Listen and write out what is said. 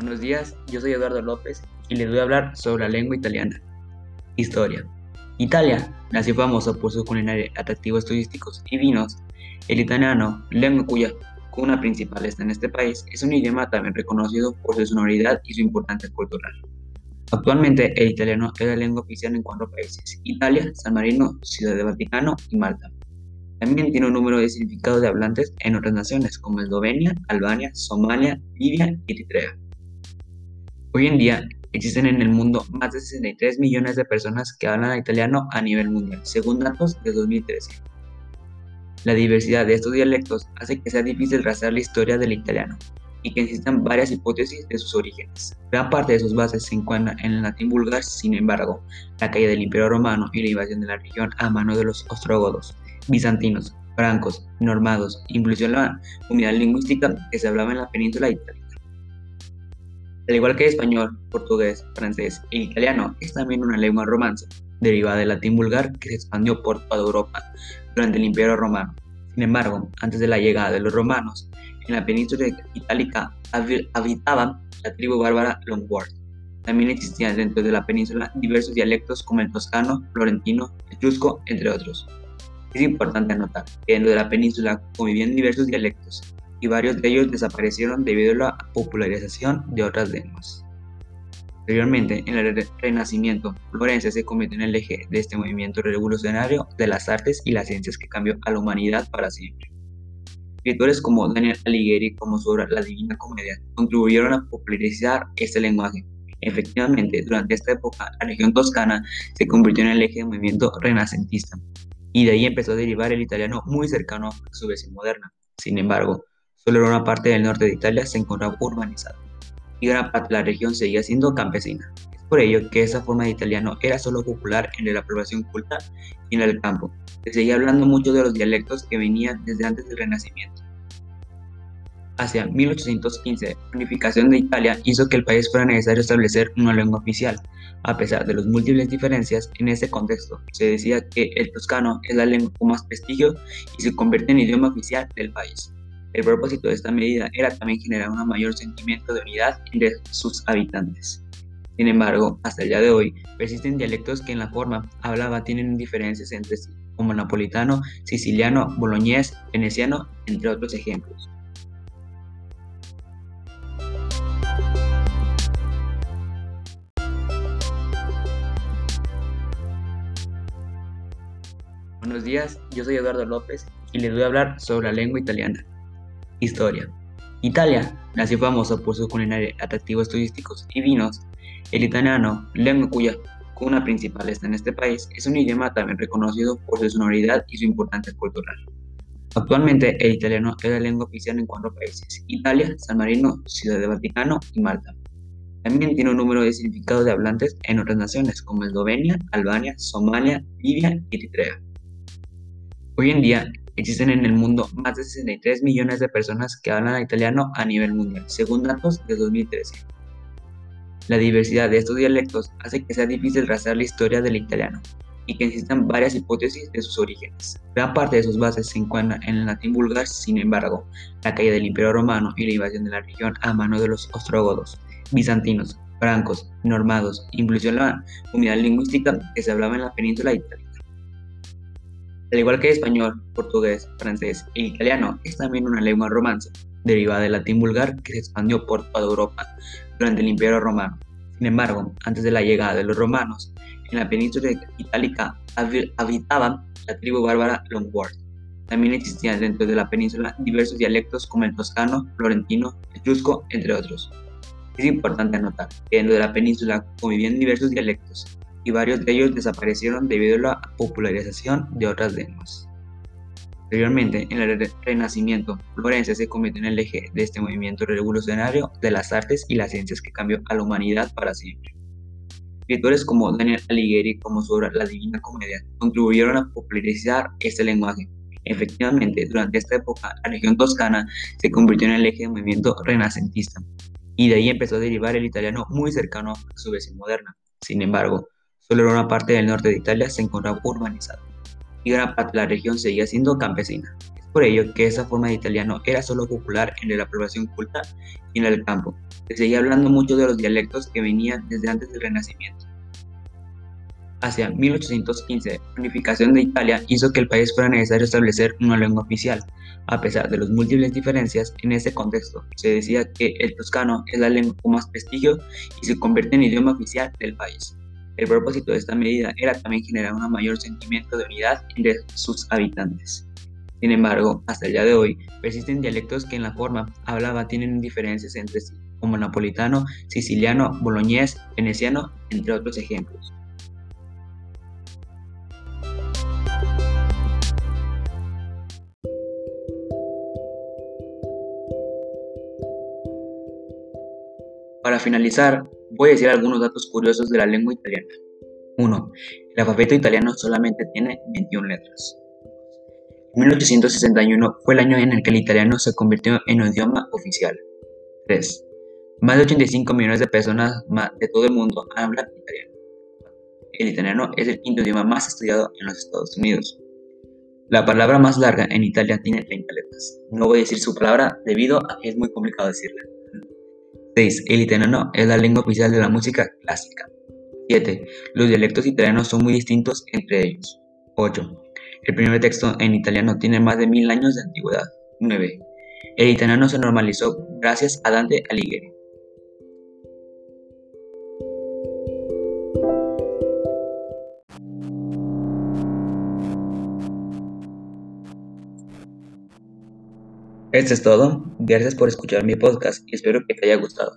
Buenos días, yo soy Eduardo López y les voy a hablar sobre la lengua italiana. Historia. Italia nació famosa por su culinaria, atractivos turísticos y vinos. El italiano, lengua cuya cuna principal está en este país, es un idioma también reconocido por su sonoridad y su importancia cultural. Actualmente, el italiano es la lengua oficial en cuatro países: Italia, San Marino, Ciudad de Vaticano y Malta. También tiene un número de significados de hablantes en otras naciones como Eslovenia, Albania, Somalia, Libia y Eritrea. Hoy en día existen en el mundo más de 63 millones de personas que hablan italiano a nivel mundial, según datos de 2013. La diversidad de estos dialectos hace que sea difícil trazar la historia del italiano y que existan varias hipótesis de sus orígenes. Gran parte de sus bases se encuentran en el latín vulgar, sin embargo, la caída del Imperio Romano y la invasión de la región a mano de los ostrogodos bizantinos, francos, normados, incluso la unidad lingüística que se hablaba en la península itálica. Al igual que español, portugués, francés e italiano, es también una lengua romance, derivada del latín vulgar que se expandió por toda Europa durante el Imperio Romano. Sin embargo, antes de la llegada de los romanos, en la península itálica habitaban la tribu bárbara Longward. También existían dentro de la península diversos dialectos como el toscano, florentino, etrusco, entre otros. Es importante anotar que dentro de la península convivían diversos dialectos y varios de ellos desaparecieron debido a la popularización de otras lenguas. Posteriormente, en el Renacimiento, Florencia se convirtió en el eje de este movimiento revolucionario de las artes y las ciencias que cambió a la humanidad para siempre. Escritores como Daniel Alighieri, como su obra La Divina Comedia, contribuyeron a popularizar este lenguaje. Efectivamente, durante esta época, la región toscana se convirtió en el eje del movimiento renacentista, y de ahí empezó a derivar el italiano muy cercano a su versión moderna. Sin embargo, solo una parte del norte de Italia se encontraba urbanizada y gran parte de la región seguía siendo campesina. Es por ello que esa forma de italiano era solo popular en la población culta y en el campo. Se seguía hablando mucho de los dialectos que venían desde antes del Renacimiento. Hacia 1815, la unificación de Italia hizo que el país fuera necesario establecer una lengua oficial, a pesar de las múltiples diferencias, en ese contexto se decía que el toscano es la lengua con más prestigio y se convierte en idioma oficial del país. El propósito de esta medida era también generar un mayor sentimiento de unidad entre sus habitantes. Sin embargo, hasta el día de hoy, persisten dialectos que en la forma hablada tienen diferencias entre sí, como napolitano, siciliano, boloñés, veneciano, entre otros ejemplos. Buenos días, yo soy Eduardo López y les voy a hablar sobre la lengua italiana. Historia. Italia nació famosa por su culinaria, atractivos turísticos y vinos. El italiano, lengua cuya cuna principal está en este país, es un idioma también reconocido por su sonoridad y su importancia cultural. Actualmente, el italiano es la lengua oficial en cuatro países: Italia, San Marino, Ciudad de Vaticano y Malta. También tiene un número de significados de hablantes en otras naciones como Eslovenia, Albania, Somalia, Libia y Eritrea. Hoy en día existen en el mundo más de 63 millones de personas que hablan italiano a nivel mundial, según datos de 2013. La diversidad de estos dialectos hace que sea difícil trazar la historia del italiano y que existan varias hipótesis de sus orígenes. Gran parte de sus bases se encuentran en el latín vulgar, sin embargo, la caída del Imperio Romano y la invasión de la región a mano de los ostrogodos, bizantinos, francos, normados, incluso la unidad lingüística que se hablaba en la península itálica. Al igual que español, portugués, francés e italiano, es también una lengua romance, derivada del latín vulgar que se expandió por toda Europa durante el Imperio Romano. Sin embargo, antes de la llegada de los romanos, en la península itálica habitaban la tribu bárbara Longward. También existían dentro de la península diversos dialectos como el toscano, florentino, etrusco, entre otros. Es importante anotar que dentro de la península convivían diversos dialectos, y varios de ellos desaparecieron debido a la popularización de otras lenguas. Posteriormente, en el Renacimiento, Florencia se convirtió en el eje de este movimiento revolucionario de las artes y las ciencias que cambió a la humanidad para siempre. Escritores como Daniel Alighieri, como su obra La Divina Comedia, contribuyeron a popularizar este lenguaje. Efectivamente, durante esta época, la región toscana se convirtió en el eje del movimiento renacentista, y de ahí empezó a derivar el italiano muy cercano a su versión moderna. Sin embargo, Solo una parte del norte de Italia se encontraba urbanizada y gran parte de la región seguía siendo campesina. Es por ello que esa forma de italiano era solo popular entre la población culta y en el campo. Se seguía hablando mucho de los dialectos que venían desde antes del Renacimiento. Hacia 1815, la unificación de Italia hizo que el país fuera necesario establecer una lengua oficial. A pesar de las múltiples diferencias, en ese contexto se decía que el toscano es la lengua con más prestigio y se convierte en idioma oficial del país. El propósito de esta medida era también generar un mayor sentimiento de unidad entre sus habitantes. Sin embargo, hasta el día de hoy, persisten dialectos que en la forma hablada tienen diferencias entre sí, como napolitano, siciliano, boloñés, veneciano, entre otros ejemplos. Para finalizar, voy a decir algunos datos curiosos de la lengua italiana. 1. El alfabeto italiano solamente tiene 21 letras. 1861 fue el año en el que el italiano se convirtió en un idioma oficial. 3. Más de 85 millones de personas de todo el mundo hablan italiano. El italiano es el quinto idioma más estudiado en los Estados Unidos. La palabra más larga en Italia tiene 30 letras. No voy a decir su palabra debido a que es muy complicado decirla. 6. El italiano es la lengua oficial de la música clásica. 7. Los dialectos italianos son muy distintos entre ellos. 8. El primer texto en italiano tiene más de mil años de antigüedad. 9. El italiano se normalizó gracias a Dante Alighieri. Esto es todo. Gracias por escuchar mi podcast y espero que te haya gustado.